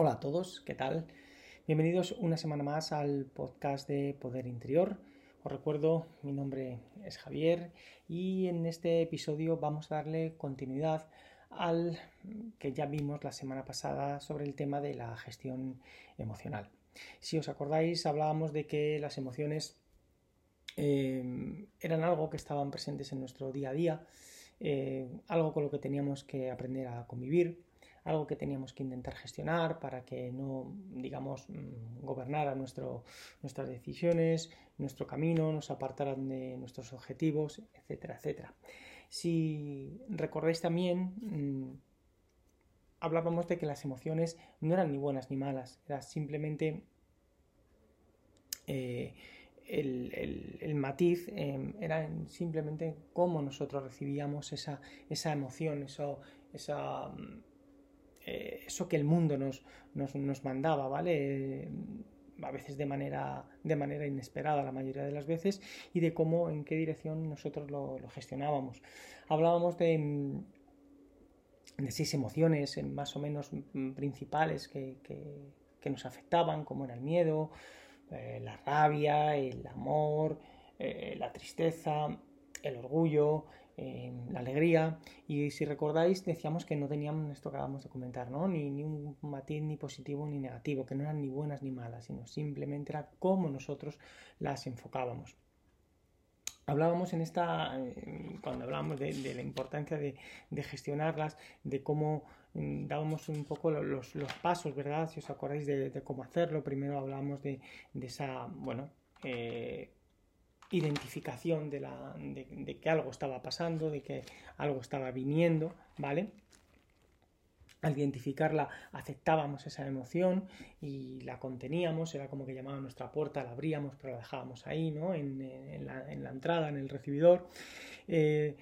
Hola a todos, ¿qué tal? Bienvenidos una semana más al podcast de Poder Interior. Os recuerdo, mi nombre es Javier y en este episodio vamos a darle continuidad al que ya vimos la semana pasada sobre el tema de la gestión emocional. Si os acordáis, hablábamos de que las emociones eh, eran algo que estaban presentes en nuestro día a día, eh, algo con lo que teníamos que aprender a convivir, algo que teníamos que intentar gestionar para que no, digamos, mm, gobernara nuestro, nuestras decisiones, nuestro camino, nos apartaran de nuestros objetivos, etcétera, etcétera. Si recordáis también, mm, hablábamos de que las emociones no eran ni buenas ni malas, era simplemente eh, el, matiz em, era simplemente cómo nosotros recibíamos esa, esa emoción, eso, esa, mm, eh, eso que el mundo nos, nos, mandaba, ¿vale? Eh, a veces de manera, de manera inesperada la mayoría de las veces, y de cómo, en qué dirección nosotros lo, gestionábamos. Hablábamos de, mm, de seis emociones eh, más o menos mm, principales que, nos afectaban, como era el miedo, la rabia, el amor, la tristeza, el orgullo, la alegría. Y si recordáis, decíamos que no teníamos esto que acabamos de comentar, ¿no? Ni, ni, un matiz ni positivo ni negativo, que no eran ni buenas ni malas, sino simplemente era cómo nosotros las enfocábamos. Hablábamos en esta, eh, cuando hablábamos de, la importancia de, gestionarlas, de cómo mm, dábamos un poco los, pasos, ¿verdad? Si os acordáis de, cómo hacerlo, primero hablábamos de, esa, bueno, eh, identificación de, la, de, que algo estaba pasando, de que algo estaba viniendo, ¿vale? Al identificarla aceptábamos esa emoción y la conteníamos, era como que llamaba nuestra puerta, la abríamos, pero la dejábamos ahí, ¿no? En, la, entrada, en el recibidor. Eh,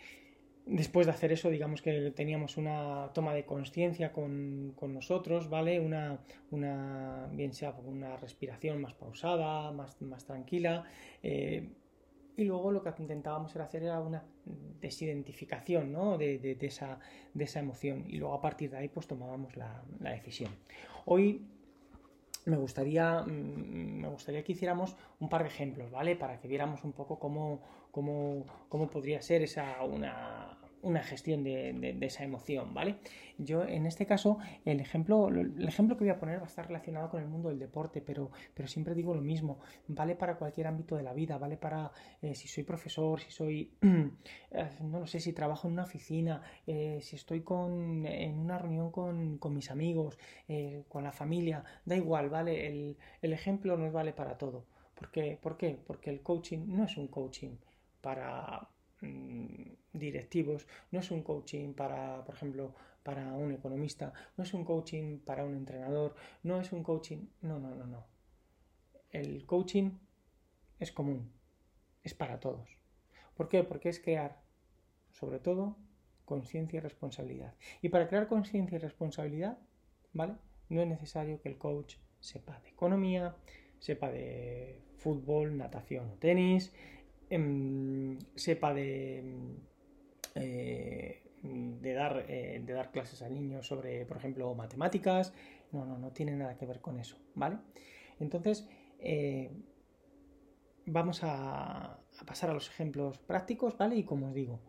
después de hacer eso, digamos que teníamos una toma de conciencia con, nosotros, ¿vale? Una, una, bien sea una respiración más pausada, más, más tranquila. Eh, y luego lo que intentábamos era hacer era una desidentificación ¿no? de, esa, de, esa, emoción y luego a partir de ahí pues tomábamos la, decisión. Hoy me gustaría, mm, me gustaría que hiciéramos un par de ejemplos, ¿vale? Para que viéramos un poco cómo, cómo, cómo podría ser esa una, una gestión de, esa emoción, ¿vale? Yo en este caso, el ejemplo, el ejemplo que voy a poner va a estar relacionado con el mundo del deporte, pero, pero siempre digo lo mismo, vale para cualquier ámbito de la vida, vale para eh, si soy profesor, si soy, eh, no lo sé, si trabajo en una oficina, eh, si estoy con, en una reunión con, mis amigos, con la familia, da igual, ¿vale? El, el ejemplo nos vale para todo. ¿Por qué? ¿Por qué? Porque el coaching no es un coaching para directivos, no es un coaching para, por ejemplo, para un economista, no es un coaching para un entrenador, no es un coaching, no, no, no, no. El coaching es común, es para todos. ¿Por qué? Porque es crear, sobre todo, conciencia y responsabilidad. Y para crear conciencia y responsabilidad, ¿vale? No es necesario que el coach sepa de economía, sepa de fútbol, natación o tenis, Em, sepa de, eh, de, dar, eh, de dar clases a niños sobre, por ejemplo, matemáticas. No, no, no tiene nada que ver con eso, ¿vale? Entonces, eh, vamos a, pasar a los ejemplos prácticos, ¿vale? Y como os digo,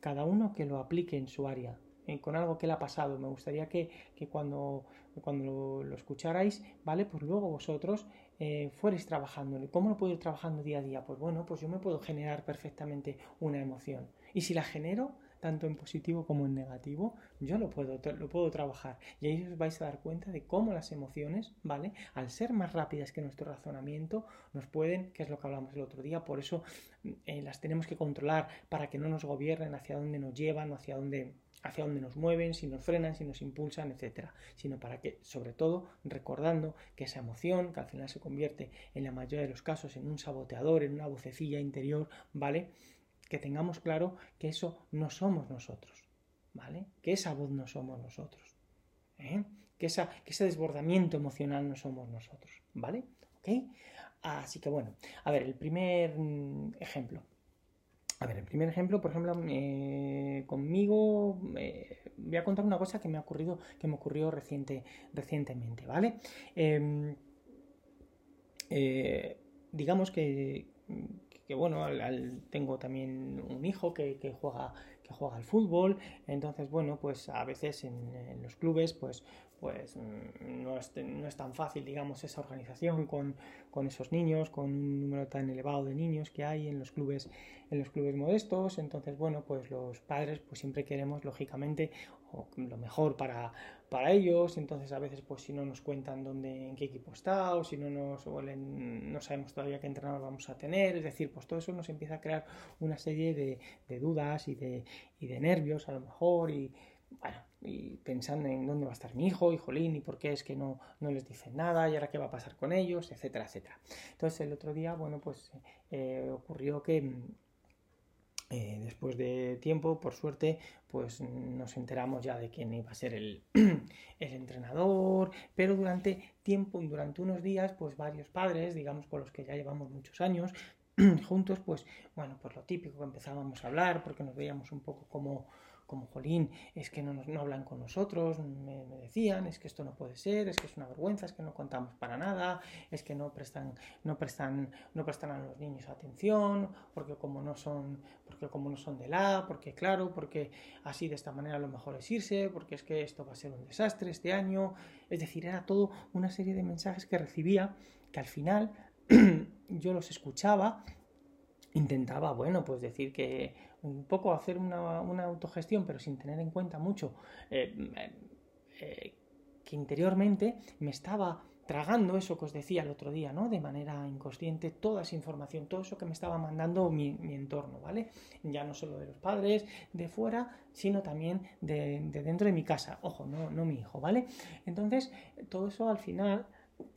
cada uno que lo aplique en su área, con algo que le ha pasado. Me gustaría que, cuando, cuando lo, escucharais, ¿vale? Pues luego vosotros eh, fuerais trabajando. ¿Cómo lo puedo ir trabajando día a día? Pues bueno, pues yo me puedo generar perfectamente una emoción. Y si la genero, tanto en positivo como en negativo, yo lo puedo, lo puedo trabajar. Y ahí os vais a dar cuenta de cómo las emociones, ¿vale? Al ser más rápidas que nuestro razonamiento, nos pueden, que es lo que hablamos el otro día, por eso eh, las tenemos que controlar para que no nos gobiernen hacia dónde nos llevan o hacia dónde hacia dónde nos mueven, si nos frenan, si nos impulsan, etcétera, sino para que, sobre todo, recordando que esa emoción, que al final se convierte en la mayoría de los casos en un saboteador, en una vocecilla interior, ¿vale? Que tengamos claro que eso no somos nosotros, ¿vale? Que esa voz no somos nosotros, ¿eh? que, esa, que ese desbordamiento emocional no somos nosotros, ¿vale? ¿Ok? Así que bueno, a ver, el primer mm, ejemplo. A ver, el primer ejemplo, por ejemplo, eh, conmigo voy a contar una cosa que me ha ocurrido, que me ocurrió reciente, recientemente, ¿vale? Em, digamos que, bueno, tengo también un hijo que, juega juega al fútbol, entonces bueno, pues a veces en, los clubes pues pues mm, no es, no es, tan fácil, digamos, esa organización con, con, esos niños, con un número tan elevado de niños que hay en los clubes, en los clubes modestos. Entonces, bueno, pues los padres pues siempre queremos, lógicamente, lo mejor para, para ellos, entonces a veces pues si no nos cuentan dónde, en qué equipo está o si no nos no sabemos todavía qué entrenador vamos a tener, es decir, pues todo eso nos empieza a crear una serie de, dudas y de, y de nervios a lo mejor y bueno, y pensando en dónde va a estar mi hijo y jolín y por qué es que no, no les dicen nada y ahora qué va a pasar con ellos, etcétera, etcétera. Entonces el otro día, bueno, pues eh, ocurrió que eh, después de tiempo, por suerte, pues nos enteramos ya de quién iba a ser el, el, entrenador, pero durante tiempo, durante unos días, pues varios padres, digamos con los que ya llevamos muchos años juntos, pues bueno, pues lo típico que empezábamos a hablar, porque nos veíamos un poco como como jolín, es que no, no hablan con nosotros, me, decían, es que esto no puede ser, es que es una vergüenza, es que no contamos para nada, es que no prestan, no prestan, no prestan a los niños atención, porque como no son, porque como no son de la, porque claro, porque así de esta manera lo mejor es irse, porque es que esto va a ser un desastre este año, es decir, era todo una serie de mensajes que recibía que al final yo los escuchaba intentaba, bueno, pues decir que un poco hacer una, autogestión, pero sin tener en cuenta mucho eh, eh, que interiormente me estaba tragando eso que os decía el otro día, ¿no? De manera inconsciente, toda esa información, todo eso que me estaba mandando mi, entorno, ¿vale? Ya no solo de los padres de fuera, sino también de, dentro de mi casa, ojo, no, no mi hijo, ¿vale? Entonces, todo eso al final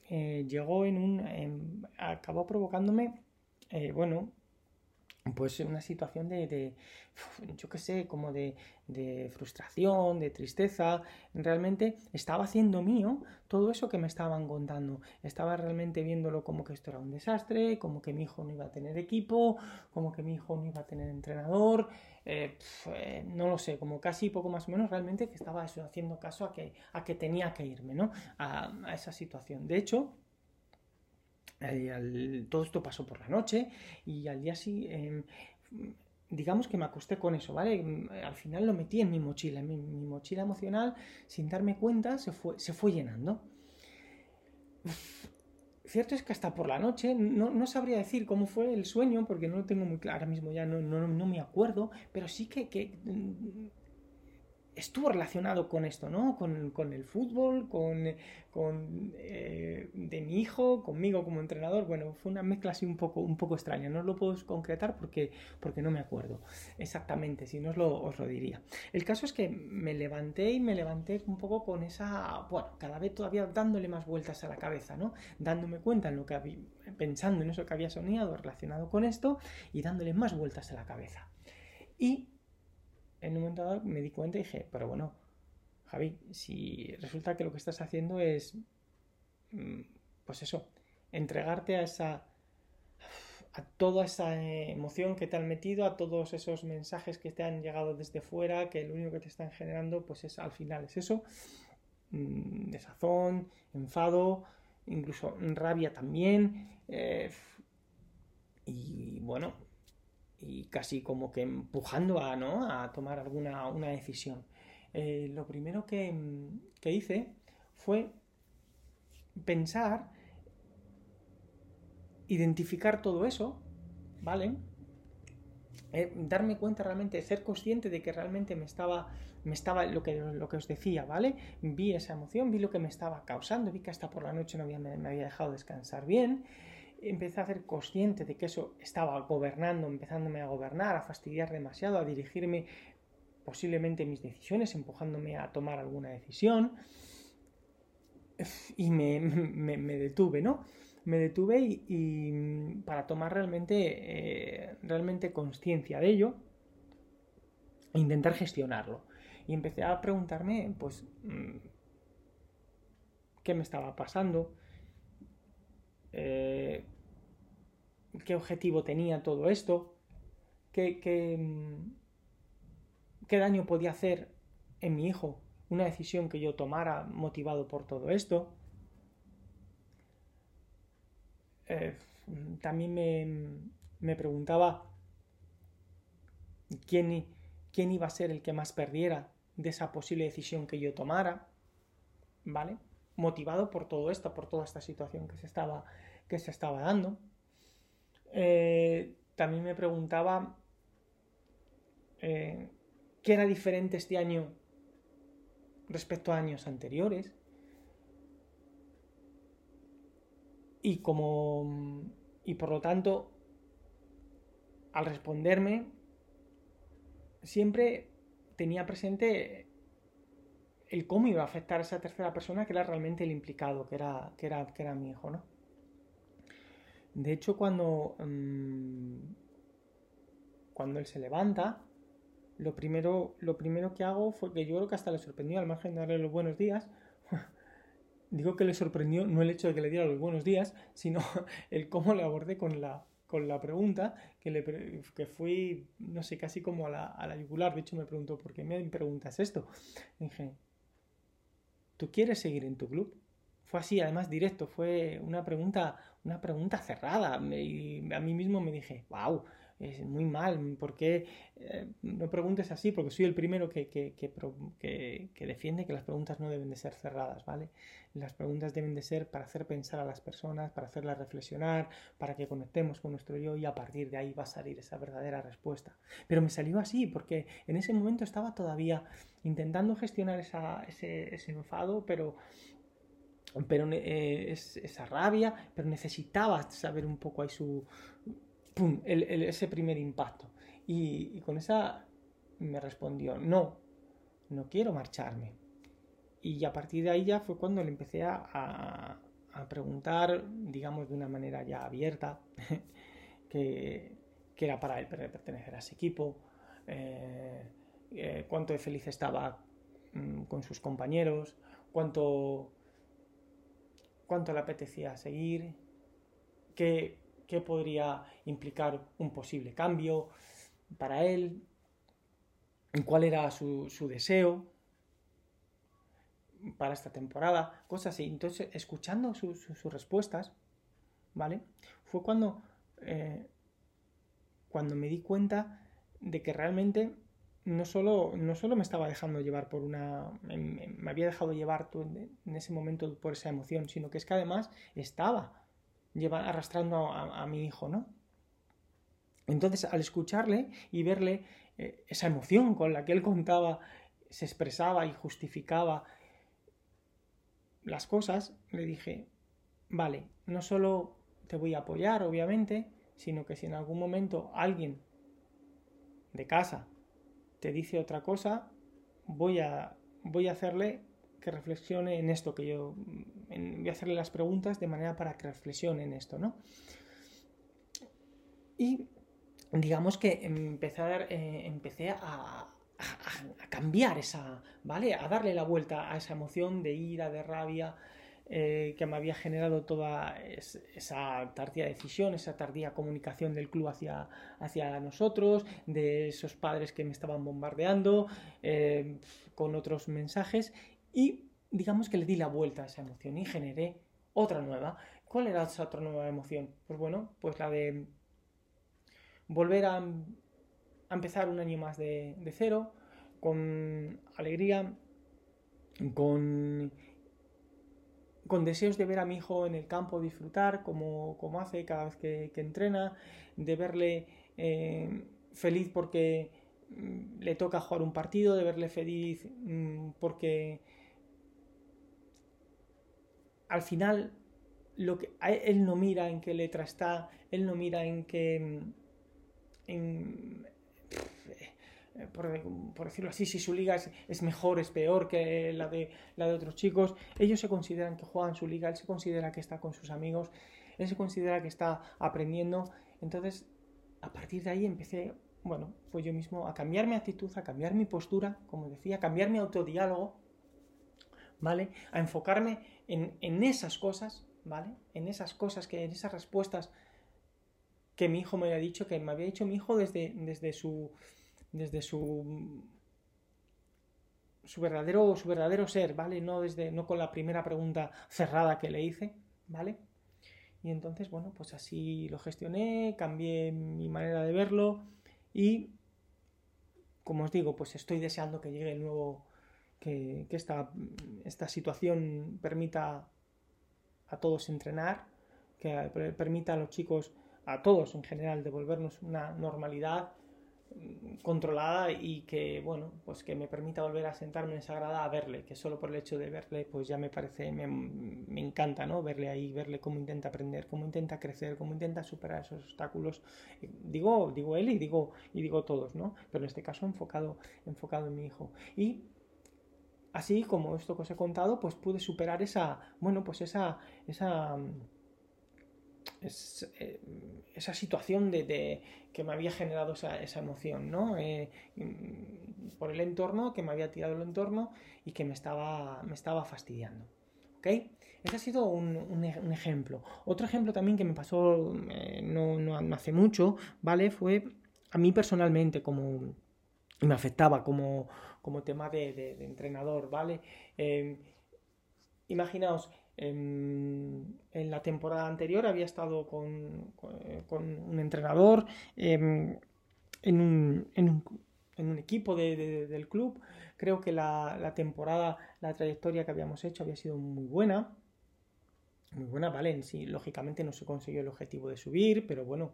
eh, llegó en un... acabó provocándome, bueno, pues una situación de, de yo qué sé, como de, de, frustración, de tristeza. Realmente estaba haciendo mío todo eso que me estaban contando. Estaba realmente viéndolo como que esto era un desastre, como que mi hijo no iba a tener equipo, como que mi hijo no iba a tener entrenador. Eh, eh, no lo sé, como casi poco más o menos realmente que estaba eso, haciendo caso a que, a que tenía que irme, ¿no? A, esa situación. De hecho, todo esto pasó por la noche y al día siguiente, em, digamos que me acosté con eso, ¿vale? Al final lo metí en mi mochila, mi, mochila emocional, sin darme cuenta, se fue, se fue llenando. Cierto es que hasta por la noche, no, sabría decir cómo fue el sueño, porque no lo tengo muy claro, ahora mismo ya no, no, me acuerdo, pero sí que, que estuvo relacionado con esto, ¿no? Con, el fútbol, con, con eh, de mi hijo, conmigo como entrenador. Bueno, fue una mezcla así un poco, un poco extraña. No os lo puedo concretar porque, porque no me acuerdo exactamente, si no os lo, os lo diría. El caso es que me levanté y me levanté un poco con esa, bueno, cada vez todavía dándole más vueltas a la cabeza, ¿no? Dándome cuenta en lo que había, pensando en eso que había soñado relacionado con esto y dándole más vueltas a la cabeza. Y en un momento dado me di cuenta y dije, pero bueno, Javi, si resulta que lo que estás haciendo es, mm, pues eso, entregarte a esa a toda esa emoción que te han metido, a todos esos mensajes que te han llegado desde fuera, que lo único que te están generando, pues es al final es eso, mm, desazón, enfado, incluso rabia también, eh, y bueno, y casi como que empujando a, ¿no? a tomar alguna una decisión. Eh, lo primero que, que, hice fue pensar, identificar todo eso, ¿vale? Eh, darme cuenta realmente, ser consciente de que realmente me estaba, me estaba lo, que, lo que os decía, ¿vale? Vi esa emoción, vi lo que me estaba causando, vi que hasta por la noche no había, me había dejado descansar bien empecé a ser consciente de que eso estaba gobernando, empezándome a gobernar, a fastidiar demasiado, a dirigirme posiblemente mis decisiones, empujándome a tomar alguna decisión. Y me, detuve, ¿no? Me detuve y, para tomar realmente, eh, realmente conciencia de ello e intentar gestionarlo. Y empecé a preguntarme, pues, mm, qué me estaba pasando, eh, qué objetivo tenía todo esto, qué, mm, qué daño podía hacer en mi hijo una decisión que yo tomara motivado por todo esto. Eh, también me, preguntaba quién, quién iba a ser el que más perdiera de esa posible decisión que yo tomara, ¿vale? Motivado por todo esto, por toda esta situación que se estaba, que se estaba dando. Eh, también me preguntaba eh, qué era diferente este año respecto a años anteriores. Y como. Y por lo tanto, al responderme, siempre tenía presente el cómo iba a afectar a esa tercera persona que era realmente el implicado, que era, que era, que era mi hijo, ¿no? De hecho, cuando, mm, cuando él se levanta, lo primero, lo primero que hago fue que yo creo que hasta le sorprendió, al margen de darle los buenos días, digo que le sorprendió no el hecho de que le diera los buenos días, sino el cómo le abordé con la, con la pregunta, que, le, que fui, no sé, casi como a la, a la yugular. De hecho, me preguntó, ¿por qué me preguntas esto? dije, ¿tú quieres seguir en tu club? Fue así, además directo, fue una pregunta, una pregunta cerrada. Y a mí mismo me dije, wow, es muy mal, ¿por qué eh, no preguntes así? Porque soy el primero que, que, que, defiende que las preguntas no deben de ser cerradas, ¿vale? Las preguntas deben de ser para hacer pensar a las personas, para hacerlas reflexionar, para que conectemos con nuestro yo y a partir de ahí va a salir esa verdadera respuesta. Pero me salió así porque en ese momento estaba todavía intentando gestionar ese enfado, pero pero eh, esa rabia, pero necesitaba saber un poco ahí su, ¡pum! ese primer impacto. Y, con esa me respondió, no, no quiero marcharme. Y a partir de ahí ya fue cuando le empecé a, preguntar, digamos, de una manera ya abierta, que, era para él pertenecer a ese equipo, eh, eh, cuánto de feliz estaba mm, con sus compañeros, cuánto, cuánto le apetecía seguir, qué, qué podría implicar un posible cambio para él, cuál era su, deseo para esta temporada, cosas así. Entonces, escuchando sus, respuestas, ¿vale? Fue cuando, eh, cuando me di cuenta de que realmente no solo, no solo me estaba dejando llevar por una... me, había dejado llevar en ese momento por esa emoción, sino que es que además estaba lleva, arrastrando a, mi hijo, ¿no? Entonces, al escucharle y verle eh, esa emoción con la que él contaba, se expresaba y justificaba las cosas, le dije, vale, no solo te voy a apoyar, obviamente, sino que si en algún momento alguien de casa te dice otra cosa, voy a, voy a hacerle que reflexione en esto que yo voy a hacerle las preguntas de manera para que reflexione en esto, ¿no? Y digamos que empecé a, eh, empecé a, cambiar esa, ¿vale? A darle la vuelta a esa emoción de ira, de rabia, eh, que me había generado toda esa tardía decisión, esa tardía comunicación del club hacia, hacia nosotros, de esos padres que me estaban bombardeando eh, con otros mensajes y digamos que le di la vuelta a esa emoción y generé otra nueva. ¿Cuál era esa otra nueva emoción? Pues bueno, pues la de volver a, empezar un año más de, cero, con alegría, con, con deseos de ver a mi hijo en el campo disfrutar como, como hace cada vez que, entrena, de verle eh, feliz porque mm, le toca jugar un partido, de verle feliz mm, porque al final lo que él no mira en qué letra está, él no mira en qué en, por, decirlo así, si su liga es, mejor, es peor que la de, la de otros chicos, ellos se consideran que juegan su liga, él se considera que está con sus amigos, él se considera que está aprendiendo, entonces a partir de ahí empecé, bueno, pues yo mismo a cambiar mi actitud, a cambiar mi postura, como decía, a cambiar mi autodiálogo, ¿vale? A enfocarme en, esas cosas, ¿vale? En esas cosas, que en esas respuestas que mi hijo me había dicho, que me había dicho mi hijo desde, desde su. Desde su. su verdadero, su verdadero ser, ¿vale? No desde. no con la primera pregunta cerrada que le hice, ¿vale? Y entonces, bueno, pues así lo gestioné, cambié mi manera de verlo y, como os digo, pues estoy deseando que llegue el nuevo, que, esta, esta situación permita a todos entrenar, que permita a los chicos, a todos en general, devolvernos una normalidad controlada y que, bueno, pues que me permita volver a sentarme en esa grada a verle, que solo por el hecho de verle, pues ya me parece, me, me, encanta, ¿no? Verle ahí, verle cómo intenta aprender, cómo intenta crecer, cómo intenta superar esos obstáculos. Digo, digo él y digo, y digo todos, ¿no? Pero en este caso enfocado, enfocado en mi hijo. Y así como esto que os he contado, pues pude superar esa, bueno, pues esa, esa eh, esa situación de, que me había generado esa, emoción, ¿no? Eh, mm, por el entorno, que me había tirado el entorno y que me estaba, me estaba fastidiando. ¿Ok? Ese ha sido un, ejemplo. Otro ejemplo también que me pasó eh, no, hace mucho, ¿vale? Fue a mí personalmente como... me afectaba como, como tema de, entrenador, ¿vale? imaginaos, en, la temporada anterior había estado con, un entrenador em, en, un, equipo del club. Creo que la, temporada, la trayectoria que habíamos hecho había sido muy buena. Muy buena, ¿vale? Sí, lógicamente no se consiguió el objetivo de subir, pero bueno,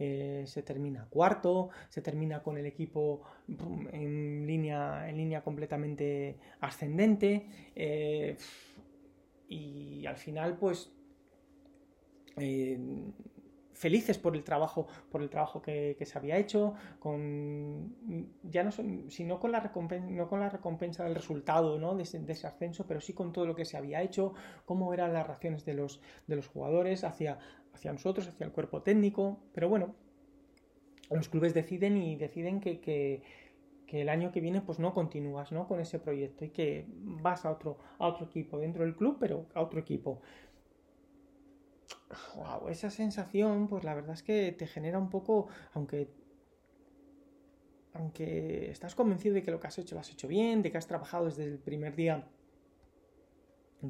eh, se termina cuarto, se termina con el equipo en línea, en línea completamente ascendente. Eh, y al final pues eh, felices por el trabajo por el trabajo que, se había hecho con ya no sino con la recompensa no con la recompensa del resultado ¿no? de, ese, ascenso pero sí con todo lo que se había hecho cómo eran las reacciones de los de los jugadores hacia hacia nosotros hacia el cuerpo técnico pero bueno los clubes deciden y deciden que el año que viene pues no continúas ¿no? con ese proyecto y que vas a otro, a otro equipo dentro del club, pero a otro equipo. Wow, esa sensación, pues la verdad es que te genera un poco, aunque aunque estás convencido de que lo que has hecho lo has hecho bien, de que has trabajado desde el primer día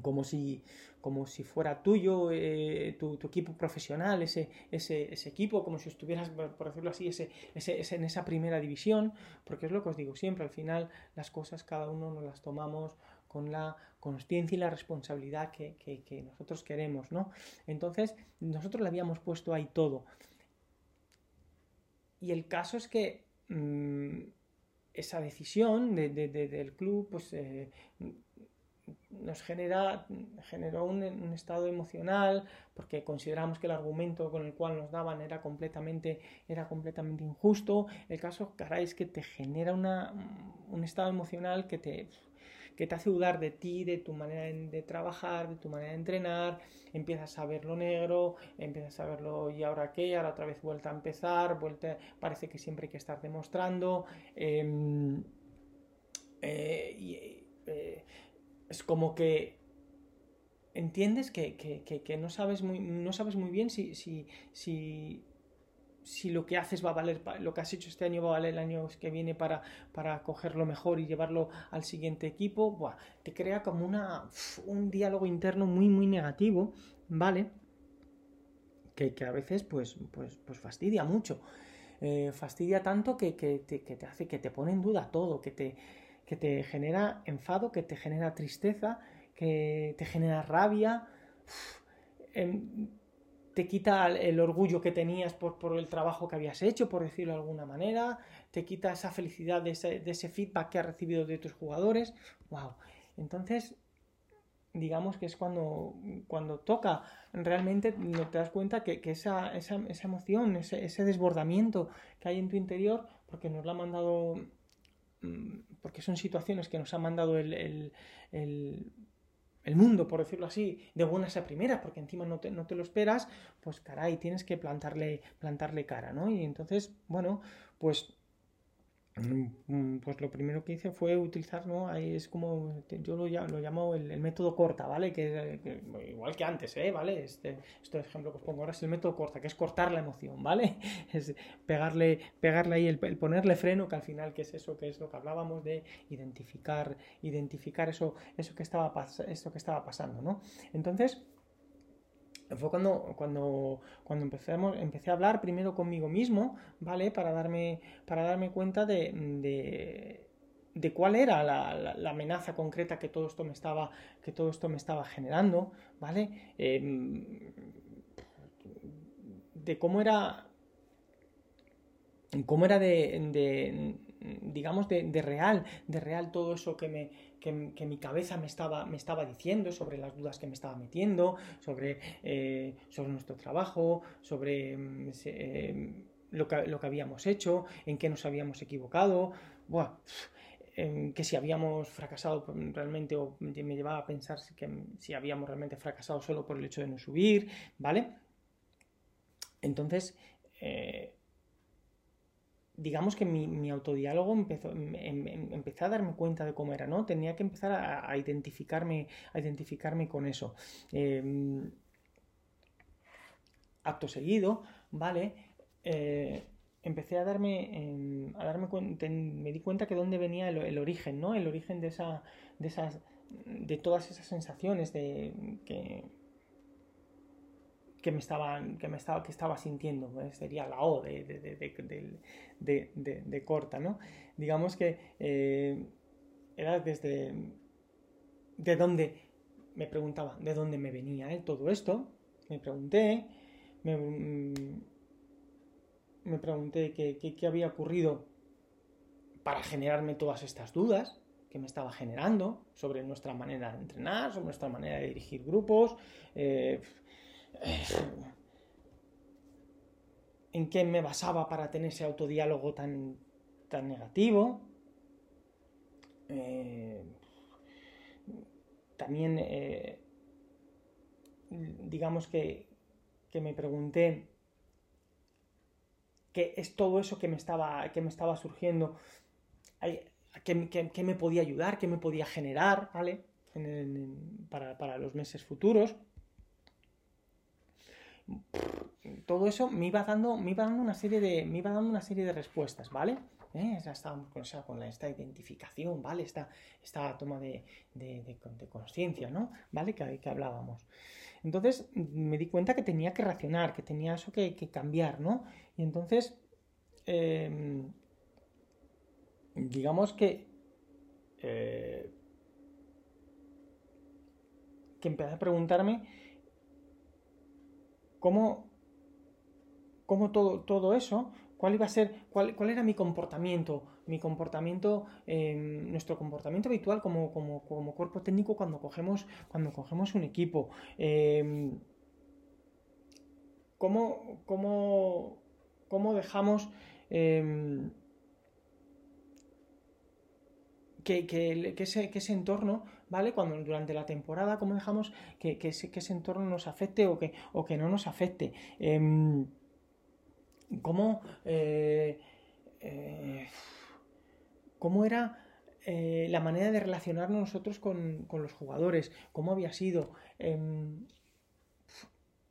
como si, como si fuera tuyo, eh, tu, equipo profesional, ese, ese, ese, equipo, como si estuvieras, por decirlo así, ese, ese, en esa primera división, porque es lo que os digo siempre, al final las cosas cada uno nos las tomamos con la conciencia y la responsabilidad que, que, nosotros queremos, ¿no? Entonces, nosotros le habíamos puesto ahí todo. Y el caso es que mm, esa decisión de, del club, pues eh, nos genera, generó un, estado emocional porque consideramos que el argumento con el cual nos daban era completamente, era completamente injusto. El caso, caray, es que te genera una, un estado emocional que te, que te hace dudar de ti, de tu manera de, trabajar, de tu manera de entrenar, empiezas a ver lo negro, empiezas a verlo y ahora qué, ahora otra vez vuelta a empezar, vuelta, parece que siempre hay que estar demostrando. Em, eh, y, eh, es como que entiendes que, no, sabes muy, no sabes muy bien si, si, si, si, lo que haces va a valer, lo que has hecho este año va a valer el año que viene para, para cogerlo mejor y llevarlo al siguiente equipo, te crea como una, un diálogo interno muy, muy negativo, ¿vale? Que, a veces pues, pues, pues fastidia mucho. Eh, fastidia tanto que, que te hace, que te pone en duda todo, que te que te genera enfado, que te genera tristeza, que te genera rabia, em, te quita el orgullo que tenías por, el trabajo que habías hecho, por decirlo de alguna manera, te quita esa felicidad de ese, feedback que has recibido de tus jugadores. ¡Wow! Entonces, digamos que es cuando, cuando toca realmente te das cuenta que, esa, emoción, ese, ese, desbordamiento que hay en tu interior, porque nos lo ha mandado porque son situaciones que nos ha mandado el, mundo, por decirlo así, de buenas a primeras, porque encima no te, no te, lo esperas, pues caray, tienes que plantarle, plantarle cara, ¿no? Y entonces, bueno, pues Mm, pues lo primero que hice fue utilizar, ¿no? Ahí es como, yo lo, llamo, lo llamo el, método corta, ¿vale? Que, igual que antes, ¿eh? ¿Vale? Este, este ejemplo que os pongo ahora es el método corta, que es cortar la emoción, ¿vale? Es pegarle, pegarle ahí, el, ponerle freno, que al final, que es eso, que es lo que hablábamos de identificar, identificar eso, eso, que, estaba eso que estaba pasando, ¿no? Entonces, fue cuando, cuando, cuando empecemos, empecé a hablar primero conmigo mismo, ¿vale? Para darme, para darme cuenta de, de, cuál era la, amenaza concreta que todo esto me estaba, que todo esto me estaba generando, ¿vale? Em, de cómo era, cómo era de, digamos, de, de, real, de real todo eso que me, que, mi cabeza me estaba, me estaba diciendo, sobre las dudas que me estaba metiendo, sobre, eh, sobre nuestro trabajo, sobre mm, eh, lo, que, lo, que, habíamos hecho, en qué nos habíamos equivocado, que si habíamos fracasado realmente o me llevaba a pensar que si habíamos realmente fracasado solo por el hecho de no subir, ¿vale? Entonces, eh, digamos que mi, autodiálogo empezó, em, em, em, empecé a darme cuenta de cómo era, ¿no? Tenía que empezar a, identificarme, a identificarme con eso. acto seguido, ¿vale? Eh, empecé a darme, a darme cuenta, me di cuenta que dónde venía el, origen, ¿no? El origen de esa, de esas, de todas esas sensaciones de que que me estaban que me estaba que estaba sintiendo sería la O de, de, corta no digamos que eh, era desde de dónde me preguntaba de dónde me venía ¿eh? todo esto me pregunté me, mm, me pregunté qué, qué, había ocurrido para generarme todas estas dudas que me estaba generando sobre nuestra manera de entrenar, sobre nuestra manera de dirigir grupos, eh, en qué me basaba para tener ese autodiálogo tan, tan negativo. Eh, también, eh, digamos que, que, me pregunté qué es todo eso que me estaba, que me estaba surgiendo, qué, me podía ayudar, qué me podía generar, ¿vale? para, para los meses futuros todo eso me iba dando, me iba dando una serie de, me iba dando una serie de respuestas, ¿vale? ¿Eh? Ya estábamos con, esta identificación, ¿vale? Esta, esta toma de, de, conciencia, ¿no? ¿Vale? Que, que hablábamos. Entonces me di cuenta que tenía que racionar, que tenía eso que, cambiar, ¿no? Y entonces, em, digamos que, eh, que empecé a preguntarme cómo, cómo todo, todo eso, cuál iba a ser, cuál, cuál era mi comportamiento, mi comportamiento, em, nuestro comportamiento habitual como, como, como, cuerpo técnico cuando cogemos, cuando cogemos un equipo. Em, cómo, cómo, cómo, dejamos em, que, que, que, ese, que, ese, entorno ¿vale? Cuando durante la temporada, ¿cómo dejamos que, ese, entorno nos afecte o que, o que no nos afecte? Em, ¿cómo, eh, eh, ¿Cómo era eh, la manera de relacionarnos nosotros con, los jugadores? ¿Cómo había sido? Em,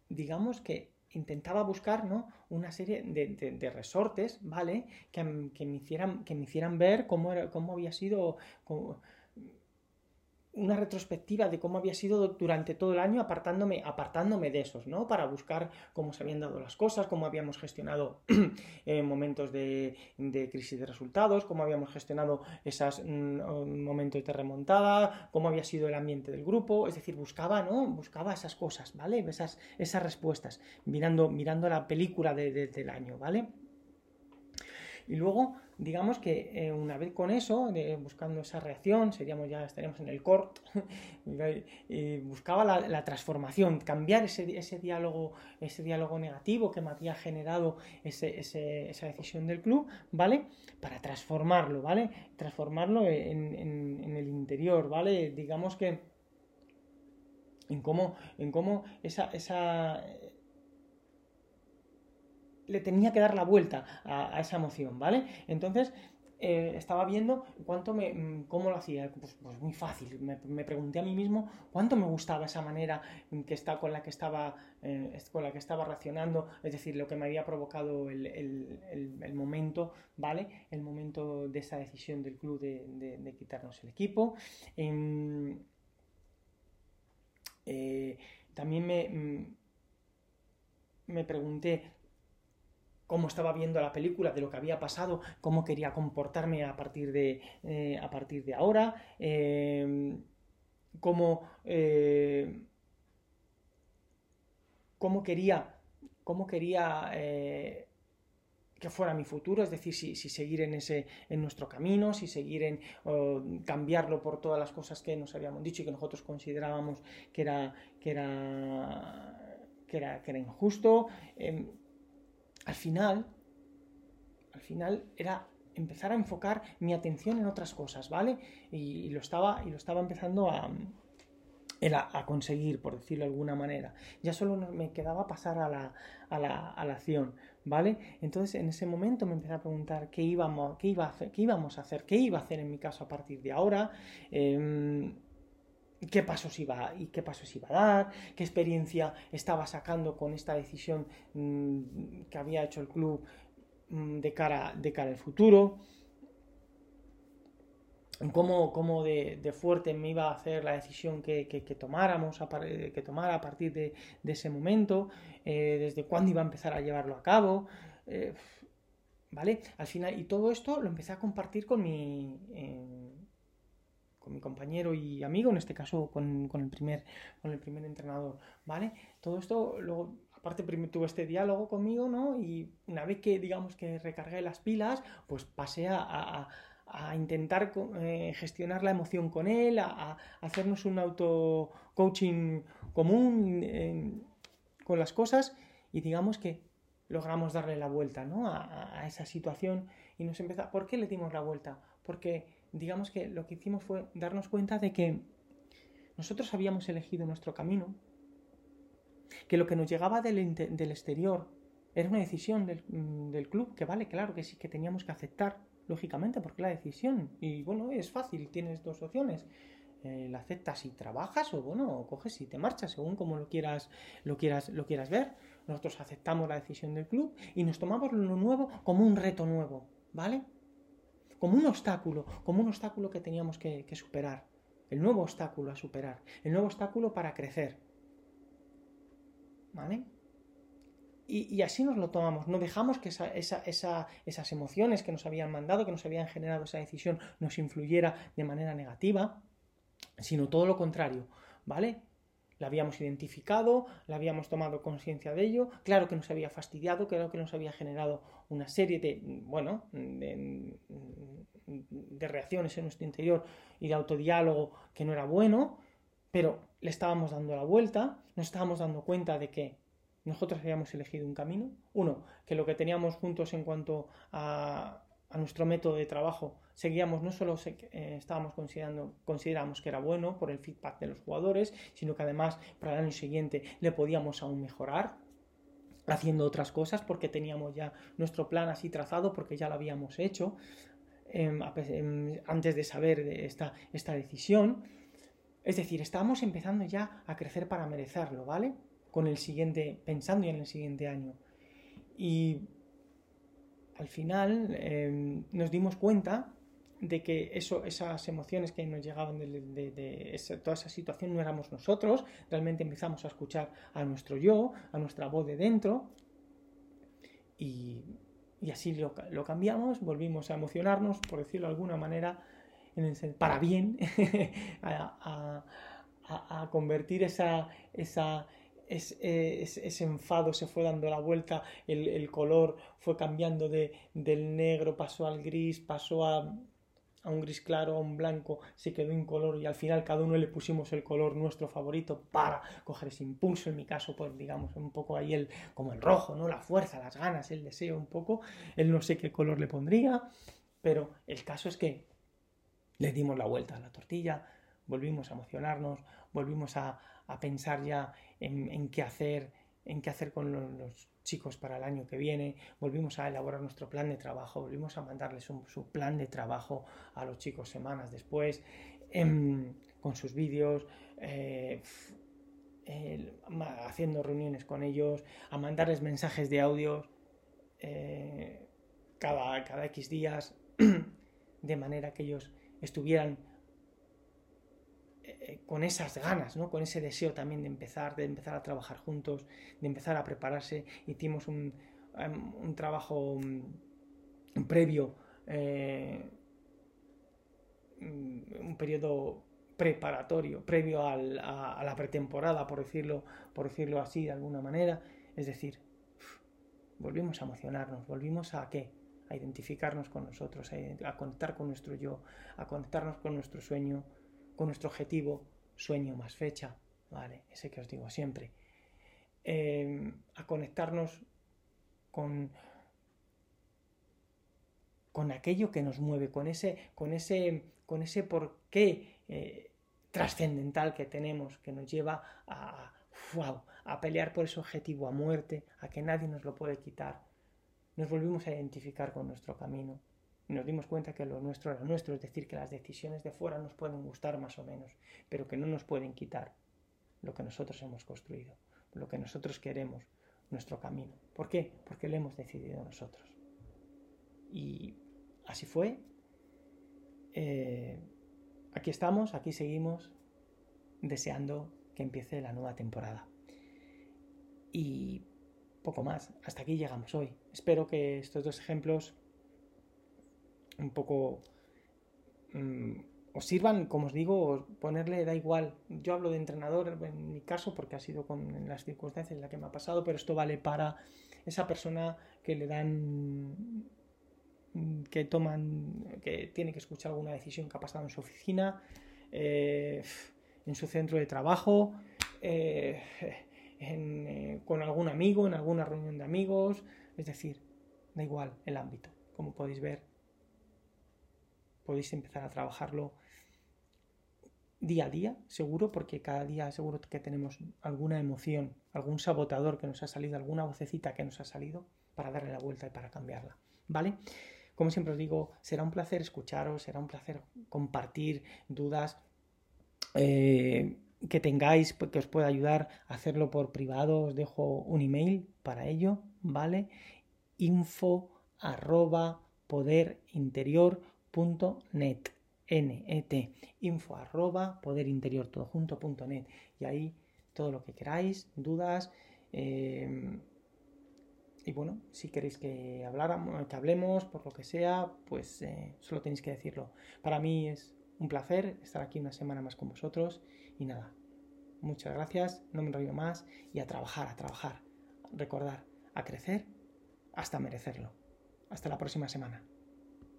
digamos que intentaba buscar ¿no? una serie de, resortes, ¿vale? Que, me hicieran, que me hicieran ver cómo, era, cómo había sido una retrospectiva de cómo había sido durante todo el año apartándome, apartándome de esos, ¿no? Para buscar cómo se habían dado las cosas, cómo habíamos gestionado eh, momentos de, crisis de resultados, cómo habíamos gestionado esos mm, momentos de remontada, cómo había sido el ambiente del grupo, es decir, buscaba, ¿no? Buscaba esas cosas, ¿vale? Esas, esas respuestas, mirando, mirando la película del año, ¿vale? Y luego, digamos que eh, una vez con eso, buscando esa reacción, seríamos ya, estaríamos en el cort, y buscaba la, transformación, cambiar ese, ese, diálogo, ese diálogo negativo que me había generado ese, esa decisión del club, ¿vale? Para transformarlo, ¿vale? Transformarlo en, el interior, ¿vale? Digamos que en cómo, en cómo esa, esa, le tenía que dar la vuelta a, esa emoción, ¿vale? Entonces, eh, estaba viendo cuánto me, mm, cómo lo hacía. Pues, pues muy fácil. Me, pregunté a mí mismo cuánto me gustaba esa manera que está, con, la que estaba, eh, con la que estaba racionando, es decir, lo que me había provocado el, el, momento, ¿vale? El momento de esa decisión del club de, de, quitarnos el equipo. Em, eh, también me, mm, me pregunté cómo estaba viendo la película, de lo que había pasado, cómo quería comportarme a partir de, eh, a partir de ahora, em, cómo, eh, cómo quería, cómo quería eh, que fuera mi futuro, es decir, si, seguir en ese en nuestro camino, si seguir en cambiarlo por todas las cosas que nos habíamos dicho y que nosotros considerábamos que era que era que era, que era injusto. Em, al final, al final era empezar a enfocar mi atención en otras cosas, ¿vale? Y, lo, estaba, y lo estaba empezando a, a, conseguir, por decirlo de alguna manera. Ya solo me quedaba pasar a la, a la, a la acción, ¿vale? Entonces en ese momento me empecé a preguntar qué íbamos, qué iba a hacer, qué íbamos a hacer, qué iba a hacer en mi caso a partir de ahora. Em, qué pasos iba y qué pasos iba a dar, qué experiencia estaba sacando con esta decisión mm, que había hecho el club mm, de, cara, de cara al futuro, cómo, cómo de, fuerte me iba a hacer la decisión que, que, tomáramos a, que tomara a partir de, ese momento, eh, desde cuándo iba a empezar a llevarlo a cabo. Eh, ¿Vale? Al final, y todo esto lo empecé a compartir con mi, con mi compañero y amigo, en este caso con, el, primer, con el primer entrenador, ¿vale? Todo esto, luego, aparte tuve este diálogo conmigo, ¿no? Y una vez que, digamos, que recargué las pilas, pues pasé a, intentar eh, gestionar la emoción con él, a, hacernos un auto-coaching común con las cosas y digamos que logramos darle la vuelta ¿no? a, a, esa situación y nos empezó. ¿Por qué le dimos la vuelta? Porque digamos que lo que hicimos fue darnos cuenta de que nosotros habíamos elegido nuestro camino, que lo que nos llegaba del, exterior era una decisión mm, del, club, que vale, claro que sí, que teníamos que aceptar, lógicamente, porque la decisión, y bueno, es fácil, tienes dos opciones, eh, la aceptas y trabajas, o bueno, coges y te marchas, según como lo quieras, lo quieras, lo quieras ver. Nosotros aceptamos la decisión del club y nos tomamos lo nuevo como un reto nuevo, ¿vale? Como un obstáculo, como un obstáculo que teníamos que, superar, el nuevo obstáculo a superar, el nuevo obstáculo para crecer. ¿Vale? Y, así nos lo tomamos, no dejamos que esas emociones que nos habían mandado, que nos habían generado esa decisión, nos influyera de manera negativa, sino todo lo contrario, ¿vale? La habíamos identificado, la habíamos tomado conciencia de ello, claro que nos había fastidiado, claro que nos había generado una serie de, bueno, de, reacciones en nuestro interior y de autodiálogo que no era bueno, pero le estábamos dando la vuelta, nos estábamos dando cuenta de que nosotros habíamos elegido un camino. Uno, que lo que teníamos juntos en cuanto a, nuestro método de trabajo seguíamos, no solo eh, estábamos considerando, consideramos que era bueno por el feedback de los jugadores, sino que además para el año siguiente le podíamos aún mejorar haciendo otras cosas porque teníamos ya nuestro plan así trazado porque ya lo habíamos hecho em, em, antes de saber esta, esta decisión. Es decir, estábamos empezando ya a crecer para merecerlo, ¿vale? Con el siguiente, pensando ya en el siguiente año. Y al final em, nos dimos cuenta de que esas emociones que nos llegaban de, toda esa situación no éramos nosotros, realmente empezamos a escuchar a nuestro yo, a nuestra voz de dentro, y, así lo, cambiamos, volvimos a emocionarnos, por decirlo de alguna manera, para bien, a, convertir esa, ese, enfado se fue dando la vuelta, el, color fue cambiando de, del negro, pasó al gris, pasó a, a un gris claro, a un blanco, se quedó incoloro y al final cada uno le pusimos el color nuestro favorito para coger ese impulso, en mi caso, pues digamos, un poco ahí el, como el rojo, ¿no? La fuerza, las ganas, el deseo un poco, él no sé qué color le pondría, pero el caso es que le dimos la vuelta a la tortilla, volvimos a emocionarnos, volvimos a, pensar ya en, qué hacer en qué hacer con los, chicos para el año que viene, volvimos a elaborar nuestro plan de trabajo, volvimos a mandarles su plan de trabajo a los chicos semanas después, em, con sus vídeos, eh, haciendo reuniones con ellos, a mandarles mensajes de audio eh, cada, cada X días, de manera que ellos estuvieran eh, con esas ganas, ¿no? con ese deseo también de empezar, de empezar a trabajar juntos, de empezar a prepararse. Hicimos un, em, un trabajo mm, previo, eh, mm, un periodo preparatorio, previo a, la pretemporada, por decirlo, por decirlo así de alguna manera. Es decir, volvimos a emocionarnos, volvimos a qué? A identificarnos con nosotros, a conectar con nuestro yo, a conectarnos con nuestro sueño, con nuestro objetivo, sueño más fecha, ¿vale? Ese que os digo siempre. Em, a conectarnos con, con aquello que nos mueve, con ese, con ese, con ese porqué eh, trascendental que tenemos, que nos lleva a, a pelear por ese objetivo a muerte, a que nadie nos lo puede quitar. Nos volvimos a identificar con nuestro camino, nos dimos cuenta que lo nuestro era nuestro, es decir, que las decisiones de fuera nos pueden gustar más o menos, pero que no nos pueden quitar lo que nosotros hemos construido, lo que nosotros queremos, nuestro camino. ¿Por qué? Porque lo hemos decidido nosotros. Y así fue. Eh, aquí estamos, aquí seguimos, deseando que empiece la nueva temporada. Y poco más, hasta aquí llegamos hoy. Espero que estos dos ejemplos un poco mm, os sirvan, como os digo, ponerle da igual. Yo hablo de entrenador en mi caso porque ha sido con las circunstancias en las que me ha pasado, pero esto vale para esa persona que le dan que toman que tiene que escuchar alguna decisión que ha pasado en su oficina, eh, en su centro de trabajo, eh, eh, con algún amigo, en alguna reunión de amigos, es decir, da igual el ámbito. Como podéis ver, podéis empezar a trabajarlo día a día, seguro, porque cada día seguro que tenemos alguna emoción, algún sabotador que nos ha salido, alguna vocecita que nos ha salido para darle la vuelta y para cambiarla. ¿Vale? Como siempre os digo, será un placer escucharos, será un placer compartir dudas eh, que tengáis, que os pueda ayudar a hacerlo por privado. Os dejo un email para ello, ¿vale? Info arroba poder interior net, net, info arroba poder interior todo junto punto net. Y ahí todo lo que queráis, dudas. Eh, y bueno, si queréis que, habláramos, que hablemos por lo que sea, pues eh, solo tenéis que decirlo. Para mí es un placer estar aquí una semana más con vosotros. Y nada, muchas gracias, no me enrollo más y a trabajar, a trabajar. Recordar, a crecer hasta merecerlo. Hasta la próxima semana.